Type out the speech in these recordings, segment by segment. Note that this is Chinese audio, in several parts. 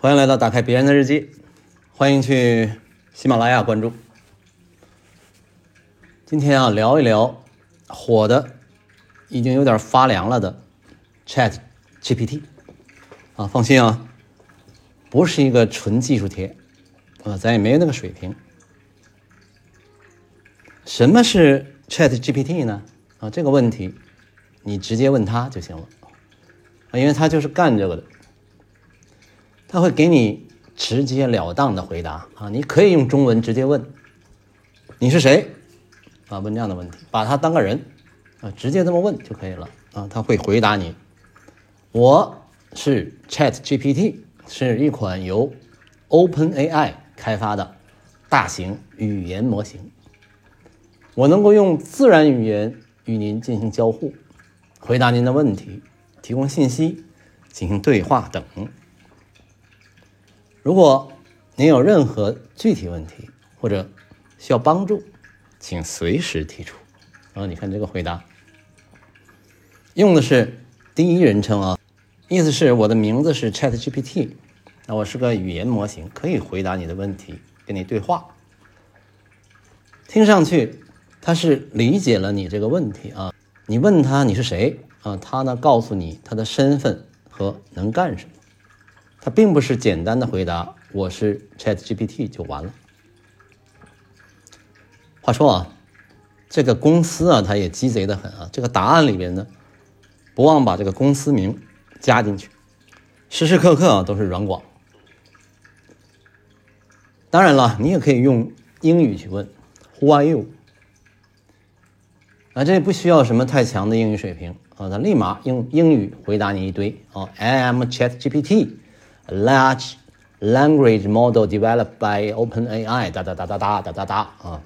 欢迎来到打开别人的日记，欢迎去喜马拉雅关注。今天啊，聊一聊火的已经有点发凉了的 Chat GPT 啊，放心啊，不是一个纯技术贴啊，咱也没那个水平。什么是 Chat GPT 呢？啊，这个问题你直接问他就行了啊，因为他就是干这个的。他会给你直截了当的回答啊！你可以用中文直接问：“你是谁？”啊，问这样的问题，把他当个人啊，直接这么问就可以了啊！他会回答你：“我是 Chat GPT，是一款由 OpenAI 开发的大型语言模型。我能够用自然语言与您进行交互，回答您的问题，提供信息，进行对话等。”如果您有任何具体问题或者需要帮助，请随时提出。啊，你看这个回答，用的是第一人称啊，意思是我的名字是 Chat GPT，那我是个语言模型，可以回答你的问题，跟你对话。听上去他是理解了你这个问题啊，你问他你是谁啊，他呢告诉你他的身份和能干什么。它并不是简单的回答“我是 Chat GPT” 就完了。话说啊，这个公司啊，它也鸡贼的很啊。这个答案里边呢，不忘把这个公司名加进去，时时刻刻啊都是软广。当然了，你也可以用英语去问 “Who are you？” 啊，这不需要什么太强的英语水平啊，他立马用英语回答你一堆啊，“I am Chat GPT。” Large language model developed by OpenAI，哒哒哒哒哒哒哒哒啊！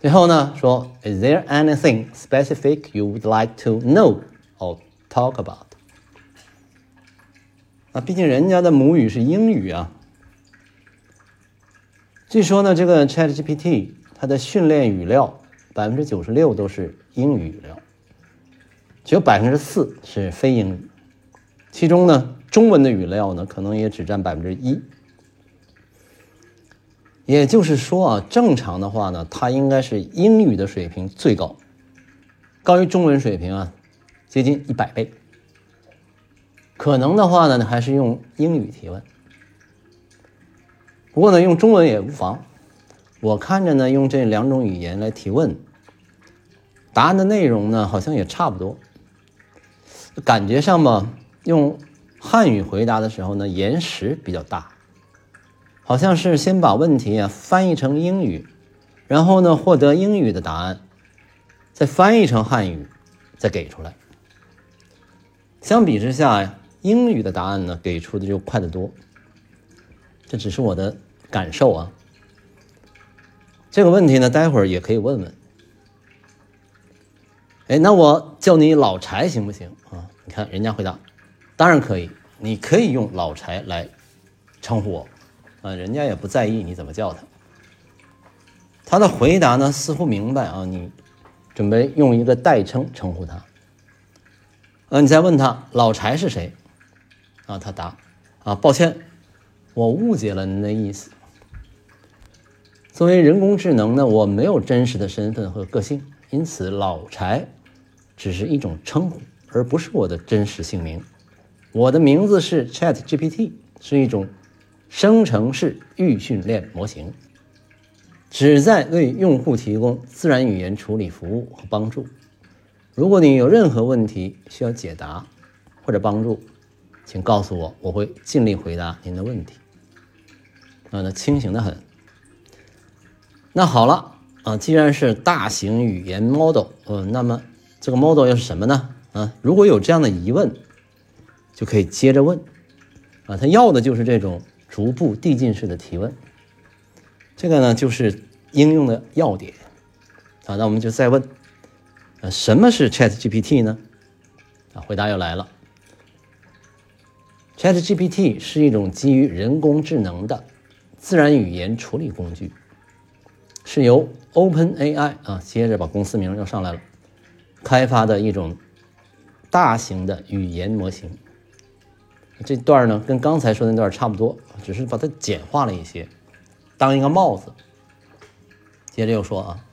最后呢，说，Is there anything specific you would like to know or talk about？啊，毕竟人家的母语是英语啊。据说呢，这个 ChatGPT 它的训练语料百分之九十六都是英语语料，只有百分之四是非英语，其中呢。中文的语料呢，可能也只占百分之一。也就是说啊，正常的话呢，它应该是英语的水平最高，高于中文水平啊，接近一百倍。可能的话呢，还是用英语提问。不过呢，用中文也无妨。我看着呢，用这两种语言来提问，答案的内容呢，好像也差不多。感觉上吧，用。汉语回答的时候呢，延时比较大，好像是先把问题啊翻译成英语，然后呢获得英语的答案，再翻译成汉语，再给出来。相比之下呀，英语的答案呢给出的就快得多。这只是我的感受啊。这个问题呢，待会儿也可以问问。哎，那我叫你老柴行不行啊？你看人家回答。当然可以，你可以用老柴来称呼我，啊，人家也不在意你怎么叫他。他的回答呢，似乎明白啊，你准备用一个代称称呼他。呃，你再问他老柴是谁？啊，他答啊，抱歉，我误解了您的意思。作为人工智能呢，我没有真实的身份和个性，因此老柴只是一种称呼，而不是我的真实姓名。我的名字是 Chat GPT，是一种生成式预训练模型，旨在为用户提供自然语言处理服务和帮助。如果你有任何问题需要解答或者帮助，请告诉我，我会尽力回答您的问题。啊，那清醒的很。那好了啊，既然是大型语言 model，嗯，那么这个 model 又是什么呢？啊，如果有这样的疑问。就可以接着问，啊，他要的就是这种逐步递进式的提问，这个呢就是应用的要点，啊，那我们就再问，啊，什么是 Chat GPT 呢？啊，回答又来了，Chat GPT 是一种基于人工智能的自然语言处理工具，是由 OpenAI 啊，接着把公司名又上来了，开发的一种大型的语言模型。这段呢跟刚才说的那段差不多，只是把它简化了一些，当一个帽子。接着又说啊，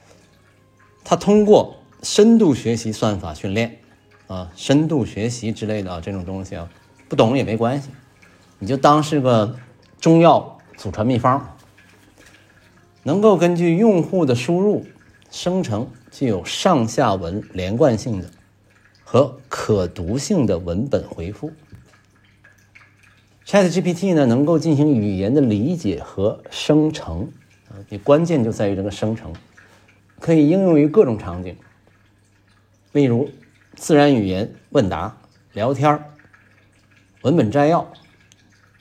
他通过深度学习算法训练啊，深度学习之类的这种东西啊，不懂也没关系，你就当是个中药祖传秘方，能够根据用户的输入生成具有上下文连贯性的和可读性的文本回复。ChatGPT 呢，能够进行语言的理解和生成啊。你关键就在于这个生成，可以应用于各种场景，例如自然语言问答、聊天文本摘要，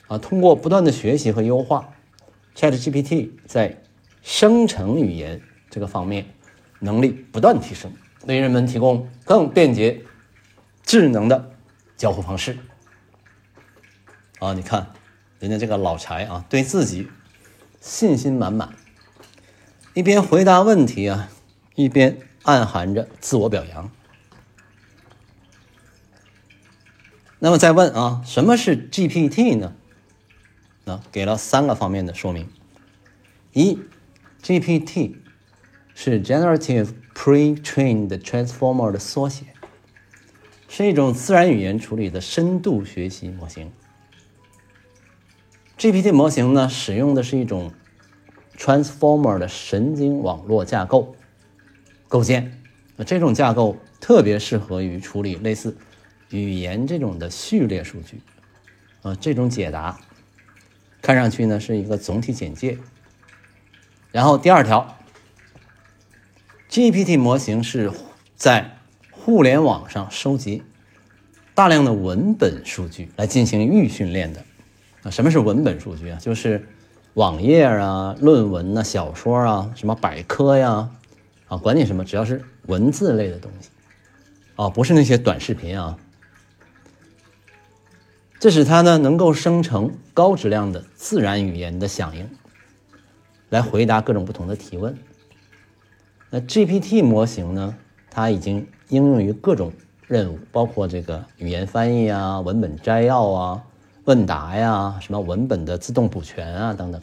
啊，通过不断的学习和优化，ChatGPT 在生成语言这个方面能力不断提升，为人们提供更便捷、智能的交互方式。啊，你看人家这个老柴啊，对自己信心满满。一边回答问题啊，一边暗含着自我表扬。那么再问啊，什么是 GPT 呢？啊，给了三个方面的说明：一，GPT 是 Generative Pre-trained Transformer 的缩写，是一种自然语言处理的深度学习模型。GPT 模型呢，使用的是一种。Transformer 的神经网络架构构建，那这种架构特别适合于处理类似语言这种的序列数据。啊，这种解答看上去呢是一个总体简介。然后第二条，GPT 模型是在互联网上收集大量的文本数据来进行预训练的。什么是文本数据啊？就是。网页啊，论文呐，小说啊，什么百科呀，啊，管你什么，只要是文字类的东西，啊，不是那些短视频啊。这使它呢能够生成高质量的自然语言的响应，来回答各种不同的提问。那 GPT 模型呢，它已经应用于各种任务，包括这个语言翻译啊，文本摘要啊。问答呀，什么文本的自动补全啊，等等。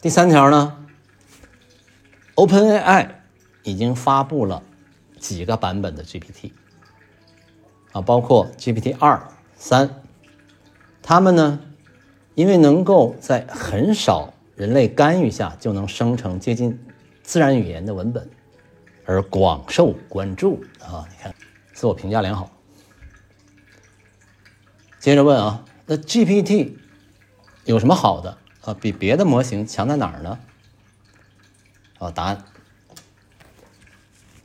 第三条呢，OpenAI 已经发布了几个版本的 GPT 啊，包括 GPT 二、三，他们呢，因为能够在很少人类干预下就能生成接近自然语言的文本，而广受关注啊。你看，自我评价良好。接着问啊，那 GPT 有什么好的啊？比别的模型强在哪儿呢？啊，答案，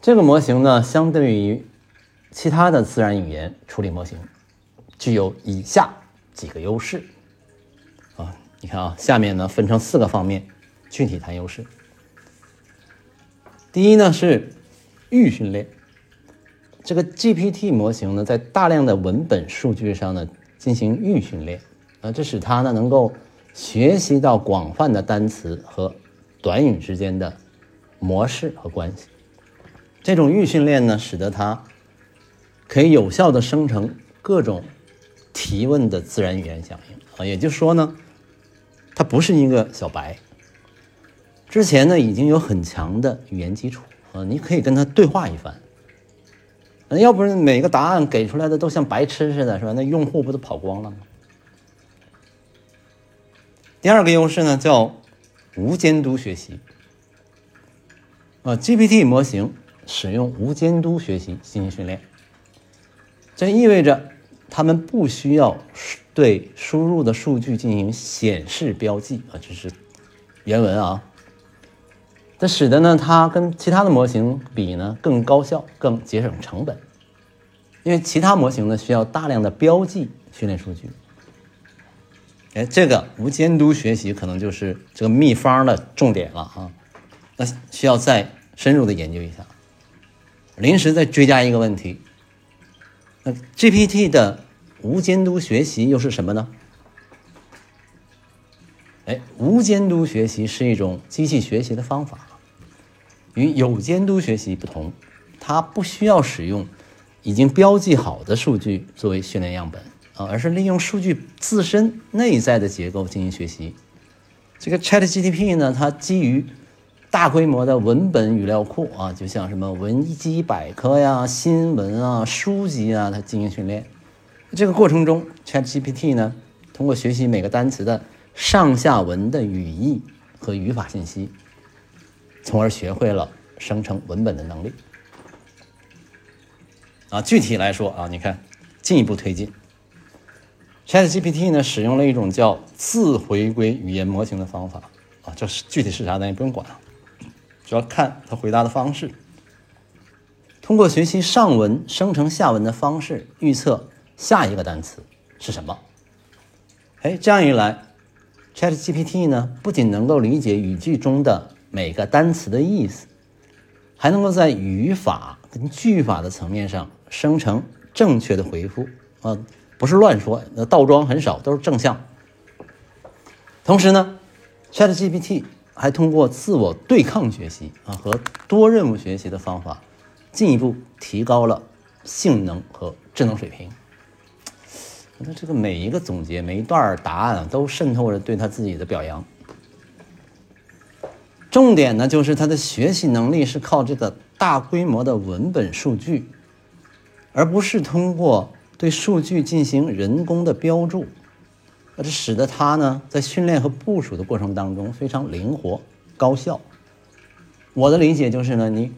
这个模型呢，相对于其他的自然语言处理模型，具有以下几个优势。啊，你看啊，下面呢分成四个方面，具体谈优势。第一呢是预训练，这个 GPT 模型呢，在大量的文本数据上呢。进行预训练，啊，这使它呢能够学习到广泛的单词和短语之间的模式和关系。这种预训练呢，使得它可以有效的生成各种提问的自然语言响应。啊，也就是说呢，它不是一个小白，之前呢已经有很强的语言基础。啊，你可以跟他对话一番。那要不是每个答案给出来的都像白痴似的，是吧？那用户不都跑光了吗？第二个优势呢，叫无监督学习。啊，GPT 模型使用无监督学习进行训练，这意味着他们不需要对输入的数据进行显示标记啊，这是原文啊。这使得呢，它跟其他的模型比呢更高效、更节省成本，因为其他模型呢需要大量的标记训练数据。哎，这个无监督学习可能就是这个秘方的重点了啊！那需要再深入的研究一下。临时再追加一个问题：那 GPT 的无监督学习又是什么呢？哎，无监督学习是一种机器学习的方法。与有监督学习不同，它不需要使用已经标记好的数据作为训练样本啊，而是利用数据自身内在的结构进行学习。这个 ChatGPT 呢，它基于大规模的文本语料库啊，就像什么维基百科呀、新闻啊、书籍啊，它进行训练。这个过程中，ChatGPT 呢，通过学习每个单词的上下文的语义和语法信息，从而学会了生成文本的能力。啊，具体来说啊，你看，进一步推进，ChatGPT 呢使用了一种叫自回归语言模型的方法啊，这是具体是啥咱也不用管，主要看它回答的方式。通过学习上文生成下文的方式，预测下一个单词是什么。哎，这样一来，ChatGPT 呢不仅能够理解语句中的每个单词的意思，还能够在语法跟句法的层面上。生成正确的回复啊，不是乱说，那倒装很少，都是正向。同时呢，ChatGPT 还通过自我对抗学习啊和多任务学习的方法，进一步提高了性能和智能水平。那这个每一个总结，每一段答案啊都渗透着对他自己的表扬。重点呢，就是他的学习能力是靠这个大规模的文本数据。而不是通过对数据进行人工的标注，这使得他呢在训练和部署的过程当中非常灵活高效。我的理解就是呢，你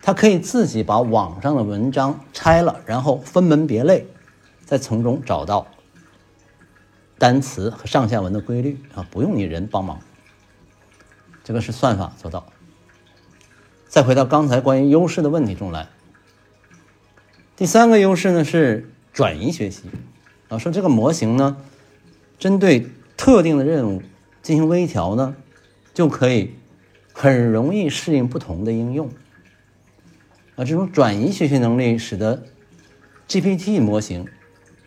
他可以自己把网上的文章拆了，然后分门别类，再从中找到单词和上下文的规律啊，不用你人帮忙。这个是算法做到。再回到刚才关于优势的问题中来。第三个优势呢是转移学习，啊，说这个模型呢，针对特定的任务进行微调呢，就可以很容易适应不同的应用，啊，这种转移学习能力使得 GPT 模型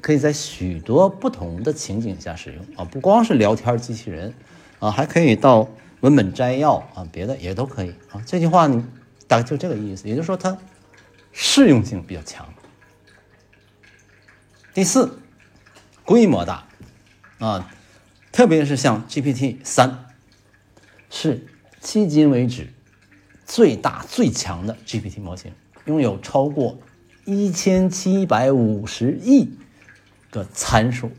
可以在许多不同的情景下使用，啊，不光是聊天机器人，啊，还可以到文本摘要啊，别的也都可以，啊，这句话呢大概就这个意思，也就是说它适用性比较强。第四，规模大，啊，特别是像 GPT 三，是迄今为止最大最强的 GPT 模型，拥有超过一千七百五十亿个参数，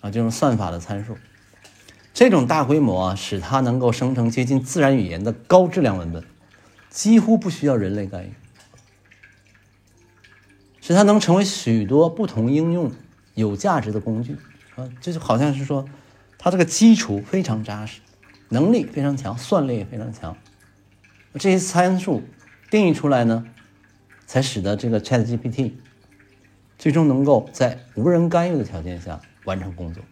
啊，这种算法的参数，这种大规模啊，使它能够生成接近自然语言的高质量文本，几乎不需要人类干预。使它能成为许多不同应用有价值的工具啊，这就好像是说，它这个基础非常扎实，能力非常强，算力也非常强。这些参数定义出来呢，才使得这个 ChatGPT 最终能够在无人干预的条件下完成工作。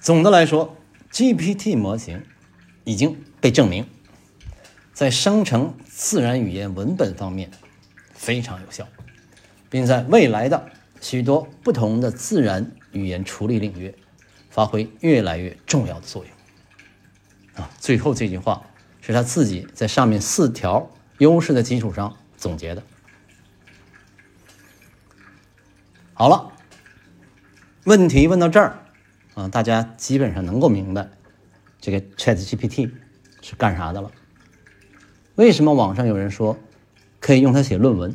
总的来说，GPT 模型已经被证明在生成自然语言文本方面。非常有效，并在未来的许多不同的自然语言处理领域发挥越来越重要的作用。啊，最后这句话是他自己在上面四条优势的基础上总结的。好了，问题问到这儿，啊，大家基本上能够明白这个 ChatGPT 是干啥的了。为什么网上有人说？可以用它写论文。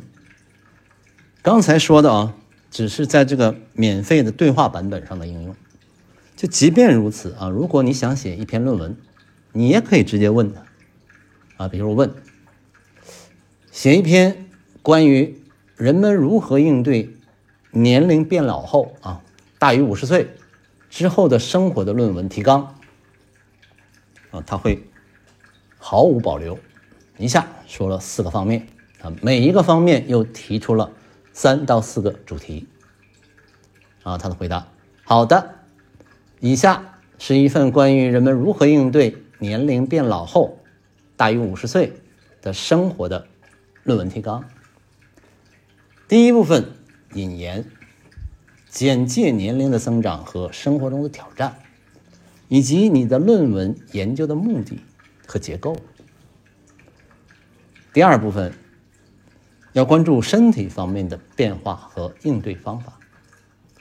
刚才说的啊，只是在这个免费的对话版本上的应用。就即便如此啊，如果你想写一篇论文，你也可以直接问他啊，比如问写一篇关于人们如何应对年龄变老后啊，大于五十岁之后的生活的论文提纲啊，他会毫无保留一下说了四个方面。啊，每一个方面又提出了三到四个主题。啊，他的回答：好的，以下是一份关于人们如何应对年龄变老后大于五十岁的生活的论文提纲。第一部分引言，简介年龄的增长和生活中的挑战，以及你的论文研究的目的和结构。第二部分。要关注身体方面的变化和应对方法，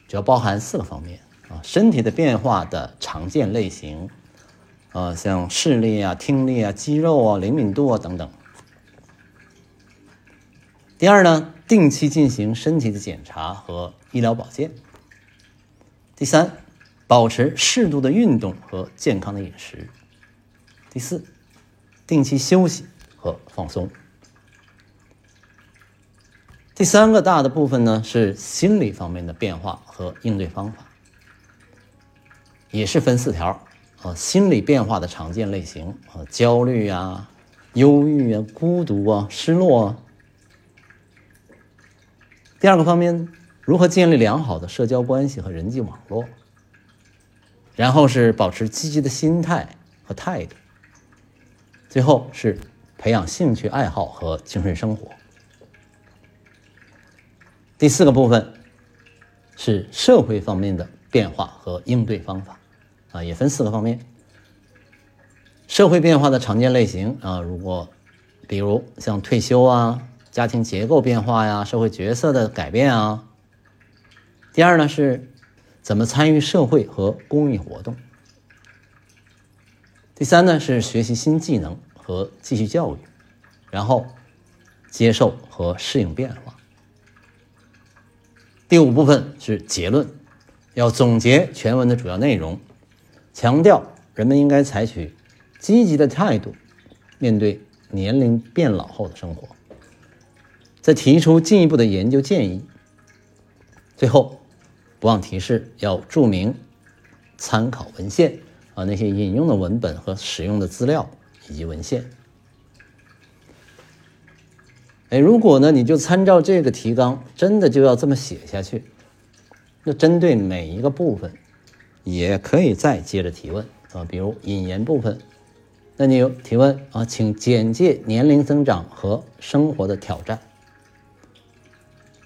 主要包含四个方面啊：身体的变化的常见类型，啊，像视力啊、听力啊、肌肉啊、灵敏度啊等等。第二呢，定期进行身体的检查和医疗保健。第三，保持适度的运动和健康的饮食。第四，定期休息和放松。第三个大的部分呢，是心理方面的变化和应对方法，也是分四条啊。心理变化的常见类型啊，焦虑啊、忧郁啊、孤独啊、失落啊。第二个方面，如何建立良好的社交关系和人际网络？然后是保持积极的心态和态度。最后是培养兴趣爱好和精神生活。第四个部分是社会方面的变化和应对方法，啊，也分四个方面。社会变化的常见类型啊，如果比如像退休啊。家庭结构变化呀，社会角色的改变啊。第二呢，是怎么参与社会和公益活动。第三呢，是学习新技能和继续教育，然后接受和适应变化。第五部分是结论，要总结全文的主要内容，强调人们应该采取积极的态度面对年龄变老后的生活。再提出进一步的研究建议。最后，不忘提示要注明参考文献啊，那些引用的文本和使用的资料以及文献。哎，如果呢，你就参照这个提纲，真的就要这么写下去，那针对每一个部分，也可以再接着提问啊，比如引言部分，那你有提问啊，请简介年龄增长和生活的挑战。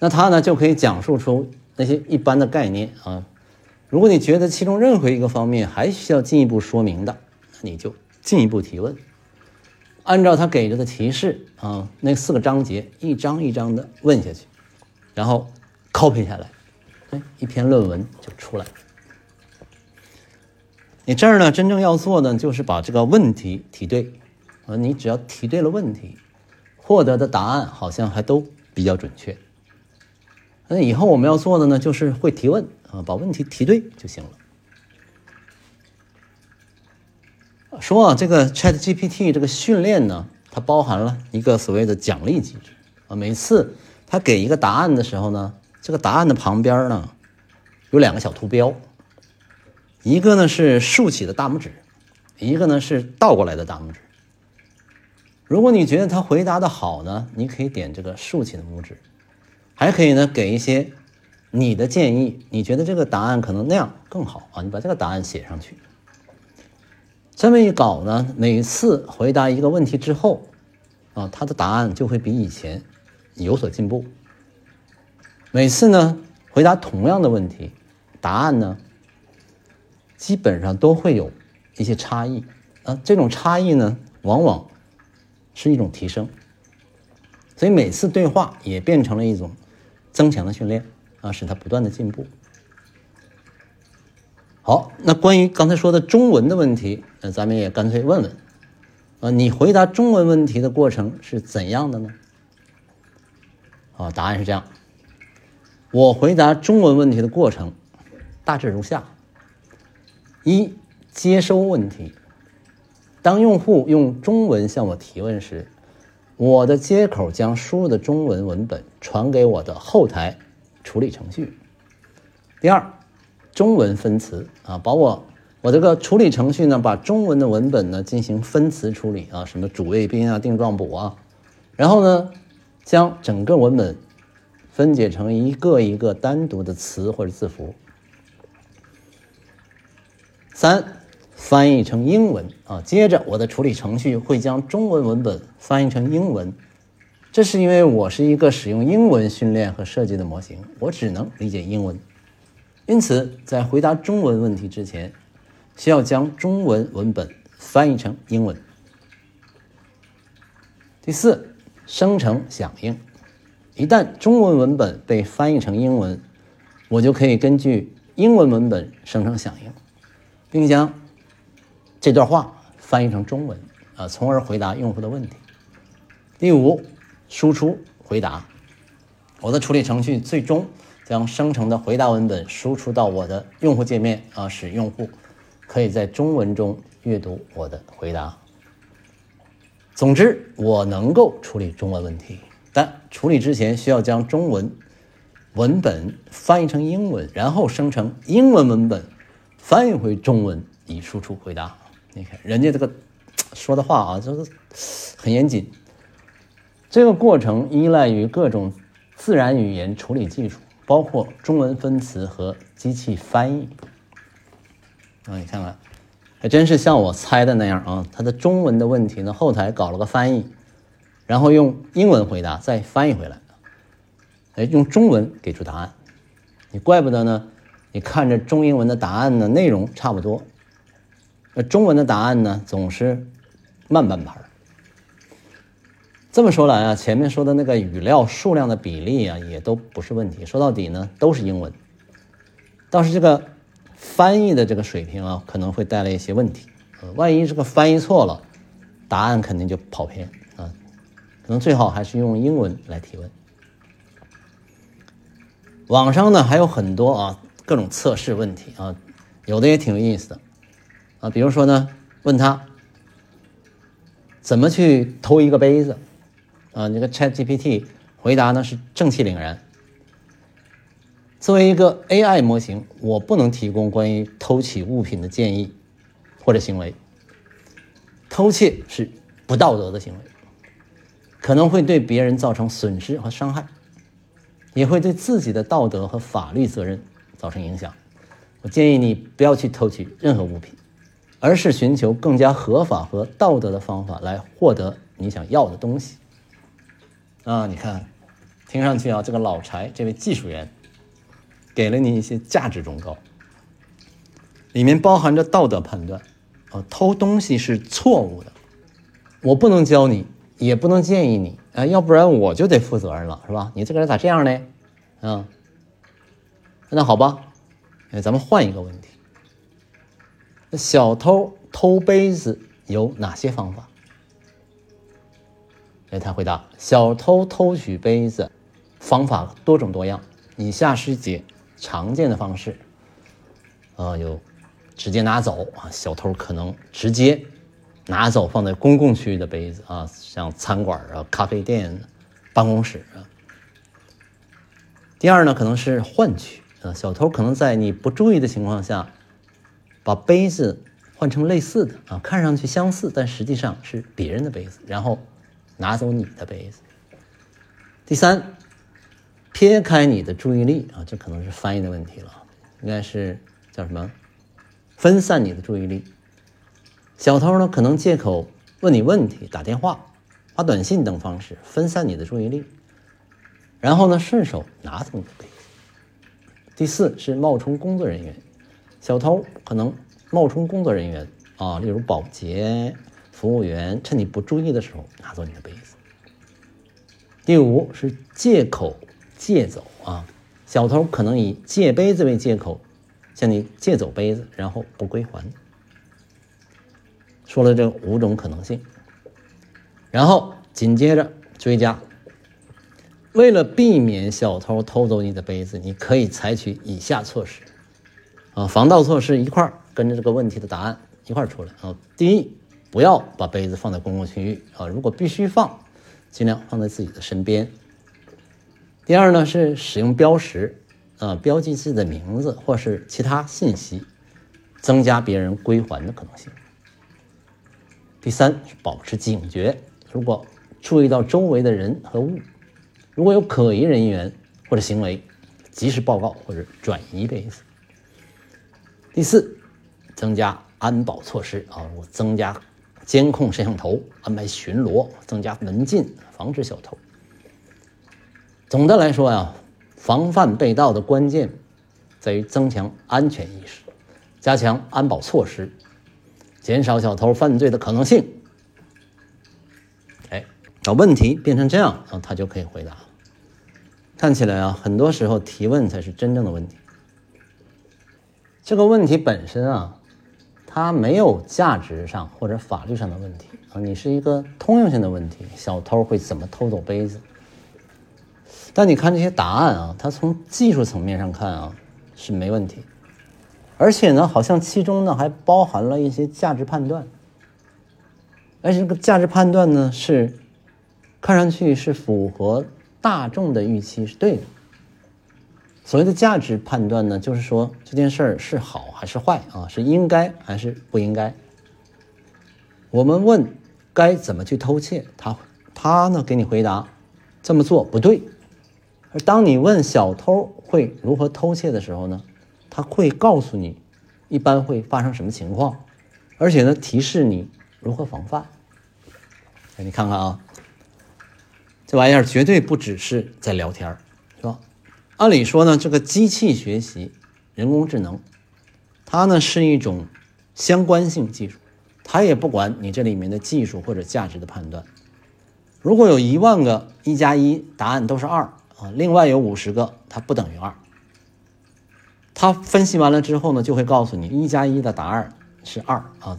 那他呢就可以讲述出那些一般的概念啊。如果你觉得其中任何一个方面还需要进一步说明的，那你就进一步提问。按照他给着的提示啊，那四个章节一章一章的问下去，然后 copy 下来，哎，一篇论文就出来了。你这儿呢，真正要做的就是把这个问题提对啊。你只要提对了问题，获得的答案好像还都比较准确。那以后我们要做的呢，就是会提问啊，把问题提对就行了。说啊，这个 Chat GPT 这个训练呢，它包含了一个所谓的奖励机制啊。每次它给一个答案的时候呢，这个答案的旁边呢有两个小图标，一个呢是竖起的大拇指，一个呢是倒过来的大拇指。如果你觉得他回答的好呢，你可以点这个竖起的拇指。还可以呢，给一些你的建议。你觉得这个答案可能那样更好啊？你把这个答案写上去。这么一搞呢，每次回答一个问题之后，啊，他的答案就会比以前有所进步。每次呢，回答同样的问题，答案呢，基本上都会有一些差异啊。这种差异呢，往往是一种提升。所以每次对话也变成了一种。增强的训练啊，使他不断的进步。好，那关于刚才说的中文的问题，那咱们也干脆问问啊，你回答中文问题的过程是怎样的呢？啊，答案是这样：我回答中文问题的过程大致如下：一、接收问题。当用户用中文向我提问时。我的接口将输入的中文文本传给我的后台处理程序。第二，中文分词啊，把我我这个处理程序呢，把中文的文本呢进行分词处理啊，什么主谓宾啊、定状补啊，然后呢，将整个文本分解成一个一个单独的词或者字符。三。翻译成英文啊，接着我的处理程序会将中文文本翻译成英文，这是因为我是一个使用英文训练和设计的模型，我只能理解英文，因此在回答中文问题之前，需要将中文文本翻译成英文。第四，生成响应，一旦中文文本被翻译成英文，我就可以根据英文文本生成响应，并将这段话翻译成中文，啊，从而回答用户的问题。第五，输出回答，我的处理程序最终将生成的回答文本输出到我的用户界面，啊，使用户可以在中文中阅读我的回答。总之，我能够处理中文问题。但处理之前需要将中文文本翻译成英文，然后生成英文文本，翻译回中文以输出回答。你看人家这个说的话啊，就是很严谨。这个过程依赖于各种自然语言处理技术，包括中文分词和机器翻译。啊，你看看，还真是像我猜的那样啊。它的中文的问题呢，后台搞了个翻译。然后用英文回答，再翻译回来，哎，用中文给出答案。你怪不得呢？你看着中英文的答案呢，内容差不多，那中文的答案呢，总是慢半拍。这么说来啊，前面说的那个语料数量的比例啊，也都不是问题。说到底呢，都是英文。倒是这个翻译的这个水平啊，可能会带来一些问题。呃万一这个翻译错了，答案肯定就跑偏啊。可能最好还是用英文来提问。网上呢还有很多啊各种测试问题啊，有的也挺有意思的啊，比如说呢问他怎么去偷一个杯子啊，那个 Chat GPT 回答呢是正气凛然。作为一个 AI 模型，我不能提供关于偷取物品的建议或者行为。偷窃是不道德的行为。可能会对别人造成损失和伤害，也会对自己的道德和法律责任造成影响。我建议你不要去偷取任何物品，而是寻求更加合法和道德的方法来获得你想要的东西。啊，你看，听上去啊，这个老柴这位技术员给了你一些价值忠告，里面包含着道德判断。啊，偷东西是错误的，我不能教你。也不能建议你啊，要不然我就得负责任了，是吧？你这个人咋这样呢？啊，那好吧，哎，咱们换一个问题。小偷偷杯子有哪些方法？哎，他回答：小偷偷取杯子方法多种多样，以下是几常见的方式。啊，有直接拿走啊，小偷可能直接。拿走放在公共区域的杯子啊，像餐馆啊、咖啡店、办公室啊。第二呢，可能是换取啊，小偷可能在你不注意的情况下，把杯子换成类似的啊，看上去相似，但实际上是别人的杯子，然后拿走你的杯子。第三，撇开你的注意力啊，这可能是翻译的问题了，应该是叫什么？分散你的注意力。小偷呢，可能借口问你问题、打电话、发短信等方式分散你的注意力，然后呢，顺手拿走你的杯子。第四是冒充工作人员，小偷可能冒充工作人员啊，例如保洁、服务员，趁你不注意的时候拿走你的杯子。第五是借口借走啊，小偷可能以借杯子为借口向你借走杯子，然后不归还。说了这五种可能性，然后紧接着追加。为了避免小偷偷走你的杯子，你可以采取以下措施，啊，防盗措施一块儿跟着这个问题的答案一块儿出来啊。第一，不要把杯子放在公共区域啊，如果必须放，尽量放在自己的身边。第二呢，是使用标识啊，标记自己的名字或是其他信息，增加别人归还的可能性。第三是保持警觉，如果注意到周围的人和物，如果有可疑人员或者行为，及时报告或者转移杯子。第四，增加安保措施啊，我增加监控摄像头，安排巡逻，增加门禁，防止小偷。总的来说呀，防范被盗的关键在于增强安全意识，加强安保措施。减少小偷犯罪的可能性。哎，把问题变成这样，啊他就可以回答。看起来啊，很多时候提问才是真正的问题。这个问题本身啊，它没有价值上或者法律上的问题啊，你是一个通用性的问题：小偷会怎么偷走杯子？但你看这些答案啊，它从技术层面上看啊是没问题，而且呢，好像其中呢还包含了一些价值判断，而且这个价值判断呢是看上去是符合。大众的预期是对的。所谓的价值判断呢，就是说这件事儿是好还是坏啊，是应该还是不应该。我们问该怎么去偷窃，他他呢给你回答这么做不对。而当你问小偷会如何偷窃的时候呢，他会告诉你一般会发生什么情况，而且呢提示你如何防范。你看看啊。这玩意儿绝对不只是在聊天是吧？按理说呢，这个机器学习、人工智能，它呢是一种相关性技术，它也不管你这里面的技术或者价值的判断。如果有一万个一加一答案都是二啊，另外有五十个它不等于二，它分析完了之后呢，就会告诉你一加一的答案是二啊，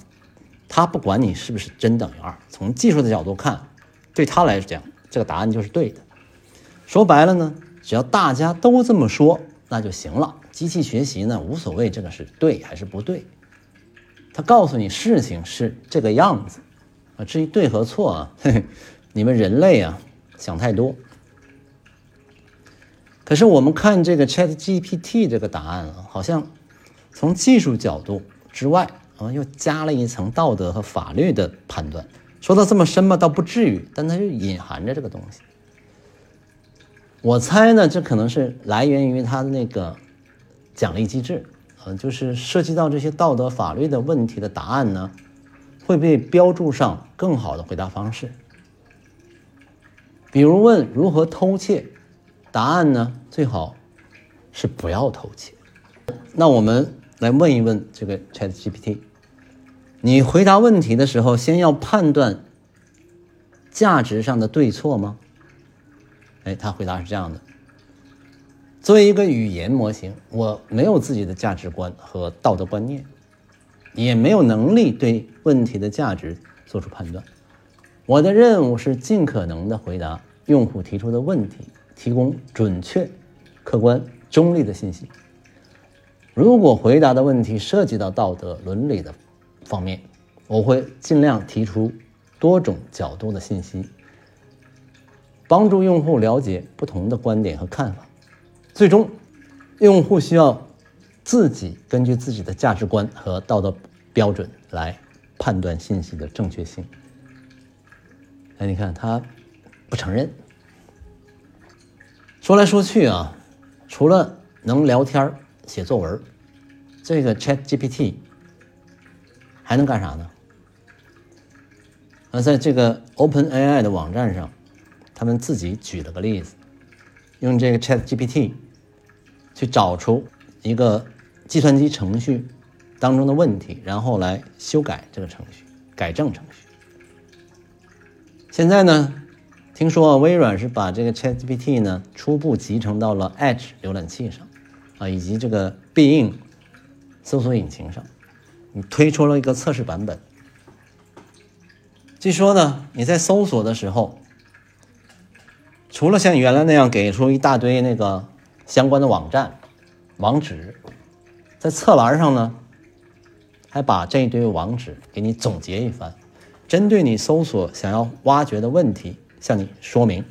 它不管你是不是真等于二，从技术的角度看，对它来讲。这个答案就是对的。说白了呢，只要大家都这么说，那就行了。机器学习呢，无所谓这个是对还是不对，它告诉你事情是这个样子啊。至于对和错啊，你们人类啊想太多。可是我们看这个 Chat GPT 这个答案啊，好像从技术角度之外啊，又加了一层道德和法律的判断。说到这么深嘛，倒不至于，但它就隐含着这个东西。我猜呢，这可能是来源于它的那个奖励机制，呃，就是涉及到这些道德法律的问题的答案呢，会被标注上更好的回答方式。比如问如何偷窃，答案呢最好是不要偷窃。那我们来问一问这个 Chat GPT。你回答问题的时候，先要判断价值上的对错吗？哎，他回答是这样的：作为一个语言模型，我没有自己的价值观和道德观念，也没有能力对问题的价值做出判断。我的任务是尽可能的回答用户提出的问题，提供准确、客观、中立的信息。如果回答的问题涉及到道德伦理的，方面，我会尽量提出多种角度的信息，帮助用户了解不同的观点和看法。最终，用户需要自己根据自己的价值观和道德标准来判断信息的正确性。哎，你看他不承认。说来说去啊，除了能聊天写作文，这个 Chat GPT。还能干啥呢？那在这个 Open AI 的网站上，他们自己举了个例子，用这个 Chat GPT 去找出一个计算机程序当中的问题，然后来修改这个程序，改正程序。现在呢，听说微软是把这个 Chat GPT 呢初步集成到了 Edge 浏览器上，啊，以及这个必应搜索引擎上。你推出了一个测试版本。据说呢，你在搜索的时候，除了像原来那样给出一大堆那个相关的网站网址，在侧栏上呢，还把这一堆网址给你总结一番，针对你搜索想要挖掘的问题向你说明。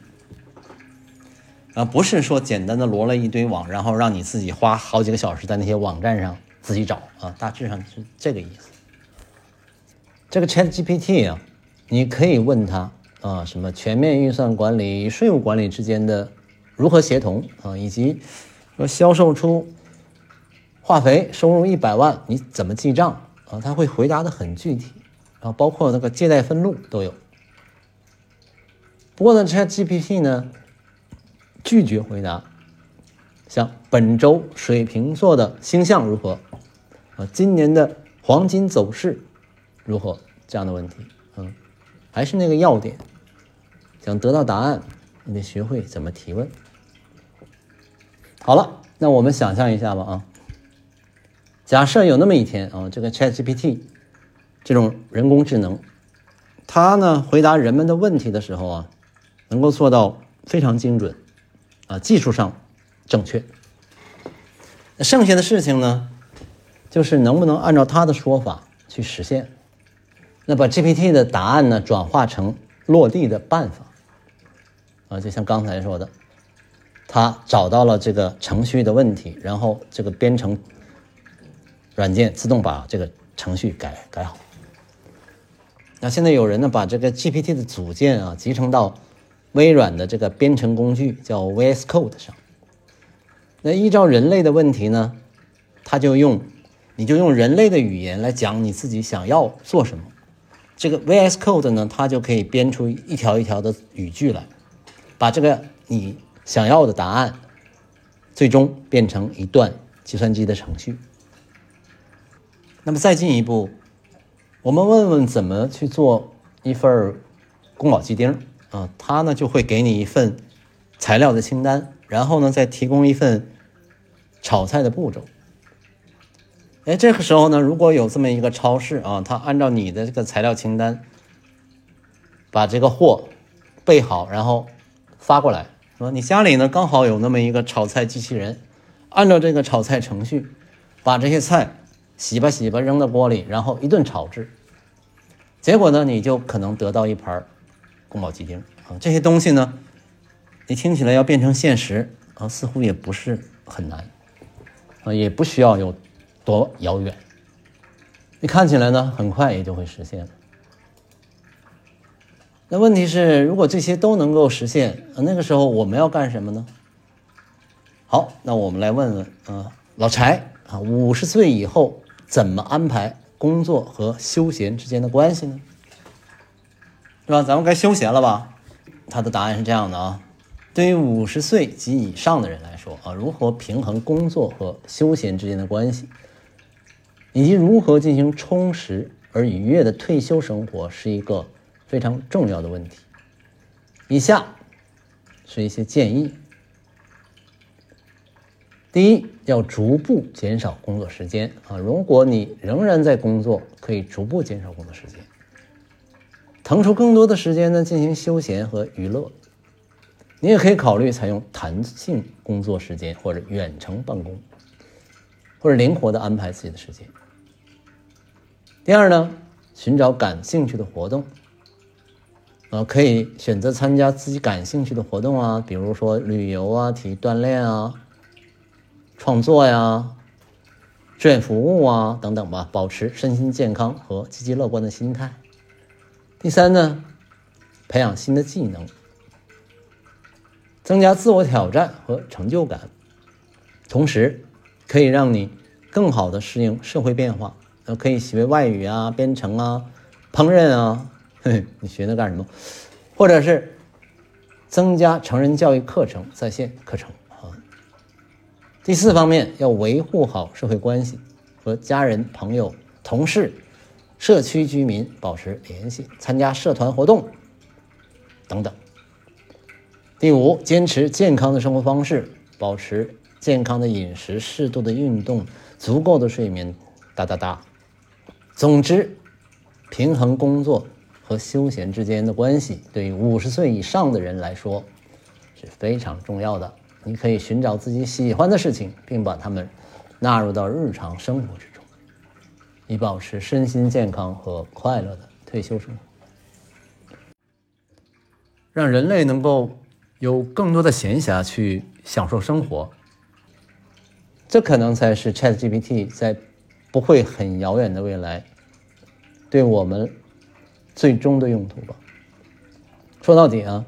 啊，不是说简单的罗了一堆网，然后让你自己花好几个小时在那些网站上。自己找啊，大致上是这个意思。这个 Chat GPT 啊，你可以问他啊，什么全面预算管理、税务管理之间的如何协同啊，以及说销售出化肥收入一百万你怎么记账啊？他会回答的很具体，然后包括那个借贷分录都有。不过呢，Chat GPT 呢拒绝回答，像本周水瓶座的星象如何？啊，今年的黄金走势如何？这样的问题，嗯，还是那个要点，想得到答案，你得学会怎么提问。好了，那我们想象一下吧啊，假设有那么一天啊，这个 ChatGPT 这种人工智能，它呢回答人们的问题的时候啊，能够做到非常精准啊，技术上正确。那剩下的事情呢，就是能不能按照他的说法去实现。那把 GPT 的答案呢转化成落地的办法啊，就像刚才说的，他找到了这个程序的问题，然后这个编程软件自动把这个程序改改好。那现在有人呢把这个 GPT 的组件啊集成到微软的这个编程工具叫 VS Code 上。那依照人类的问题呢，他就用你就用人类的语言来讲你自己想要做什么。这个 VS Code 呢，它就可以编出一条一条的语句来，把这个你想要的答案，最终变成一段计算机的程序。那么再进一步，我们问问怎么去做一份宫保鸡丁啊？它呢就会给你一份材料的清单，然后呢再提供一份炒菜的步骤。哎，这个时候呢，如果有这么一个超市啊，他按照你的这个材料清单，把这个货备好，然后发过来，说你家里呢刚好有那么一个炒菜机器人，按照这个炒菜程序，把这些菜洗吧洗吧扔到锅里，然后一顿炒制，结果呢，你就可能得到一盘宫保鸡丁啊。这些东西呢，你听起来要变成现实啊，似乎也不是很难啊，也不需要有。多遥远？你看起来呢，很快也就会实现了。那问题是，如果这些都能够实现，那个时候我们要干什么呢？好，那我们来问问啊，老柴啊，五十岁以后怎么安排工作和休闲之间的关系呢？是吧？咱们该休闲了吧？他的答案是这样的啊。对于五十岁及以上的人来说啊，如何平衡工作和休闲之间的关系？以及如何进行充实而愉悦的退休生活，是一个非常重要的问题。以下是一些建议：第一，要逐步减少工作时间啊。如果你仍然在工作，可以逐步减少工作时间，腾出更多的时间呢进行休闲和娱乐。你也可以考虑采用弹性工作时间或者远程办公。或者灵活的安排自己的时间。第二呢，寻找感兴趣的活动，呃，可以选择参加自己感兴趣的活动啊，比如说旅游啊、体育锻炼啊、创作呀、志愿服务啊等等吧，保持身心健康和积极乐观的心态。第三呢，培养新的技能，增加自我挑战和成就感，同时。可以让你更好的适应社会变化，可以学外语啊、编程啊、烹饪啊，你学那干什么？或者是增加成人教育课程在线课程啊。第四方面，要维护好社会关系，和家人、朋友、同事、社区居民保持联系，参加社团活动等等。第五，坚持健康的生活方式，保持。健康的饮食、适度的运动、足够的睡眠，哒哒哒。总之，平衡工作和休闲之间的关系，对于五十岁以上的人来说是非常重要的。你可以寻找自己喜欢的事情，并把它们纳入到日常生活之中，以保持身心健康和快乐的退休生活，让人类能够有更多的闲暇去享受生活。这可能才是 ChatGPT 在不会很遥远的未来对我们最终的用途吧。说到底啊，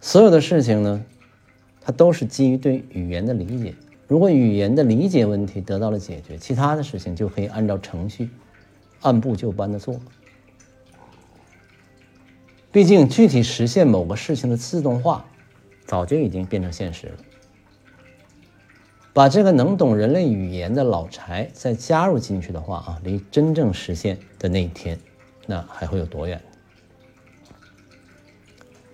所有的事情呢，它都是基于对语言的理解。如果语言的理解问题得到了解决，其他的事情就可以按照程序按部就班的做。毕竟，具体实现某个事情的自动化，早就已经变成现实了。把这个能懂人类语言的老柴再加入进去的话啊，离真正实现的那一天，那还会有多远？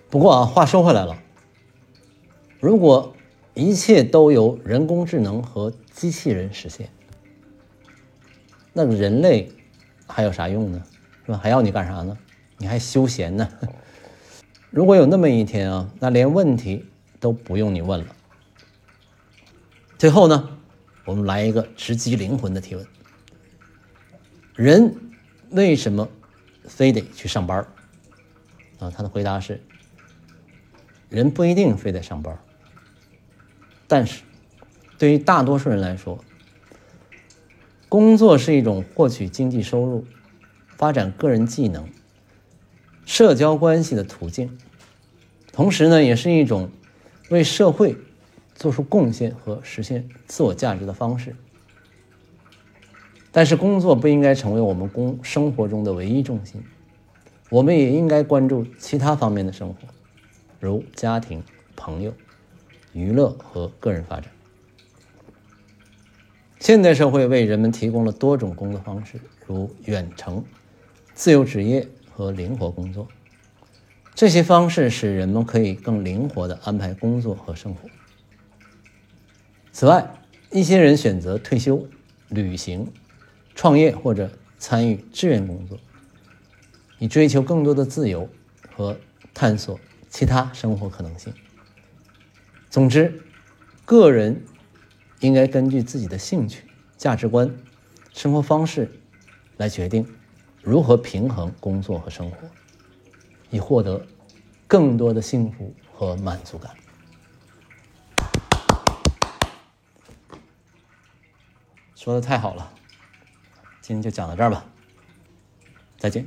不过啊，话说回来了，如果一切都由人工智能和机器人实现。那人类还有啥用呢？是吧？还要你干啥呢？你还休闲呢？如果有那么一天啊，那连问题都不用你问了。最后呢，我们来一个直击灵魂的提问：人为什么非得去上班？啊，他的回答是：人不一定非得上班，但是对于大多数人来说，工作是一种获取经济收入、发展个人技能、社交关系的途径，同时呢，也是一种为社会做出贡献和实现自我价值的方式。但是，工作不应该成为我们工生活中的唯一重心，我们也应该关注其他方面的生活，如家庭、朋友、娱乐和个人发展。现代社会为人们提供了多种工作方式，如远程、自由职业和灵活工作。这些方式使人们可以更灵活地安排工作和生活。此外，一些人选择退休、旅行、创业或者参与志愿工作，以追求更多的自由和探索其他生活可能性。总之，个人。应该根据自己的兴趣、价值观、生活方式来决定如何平衡工作和生活，以获得更多的幸福和满足感。说的太好了，今天就讲到这儿吧，再见。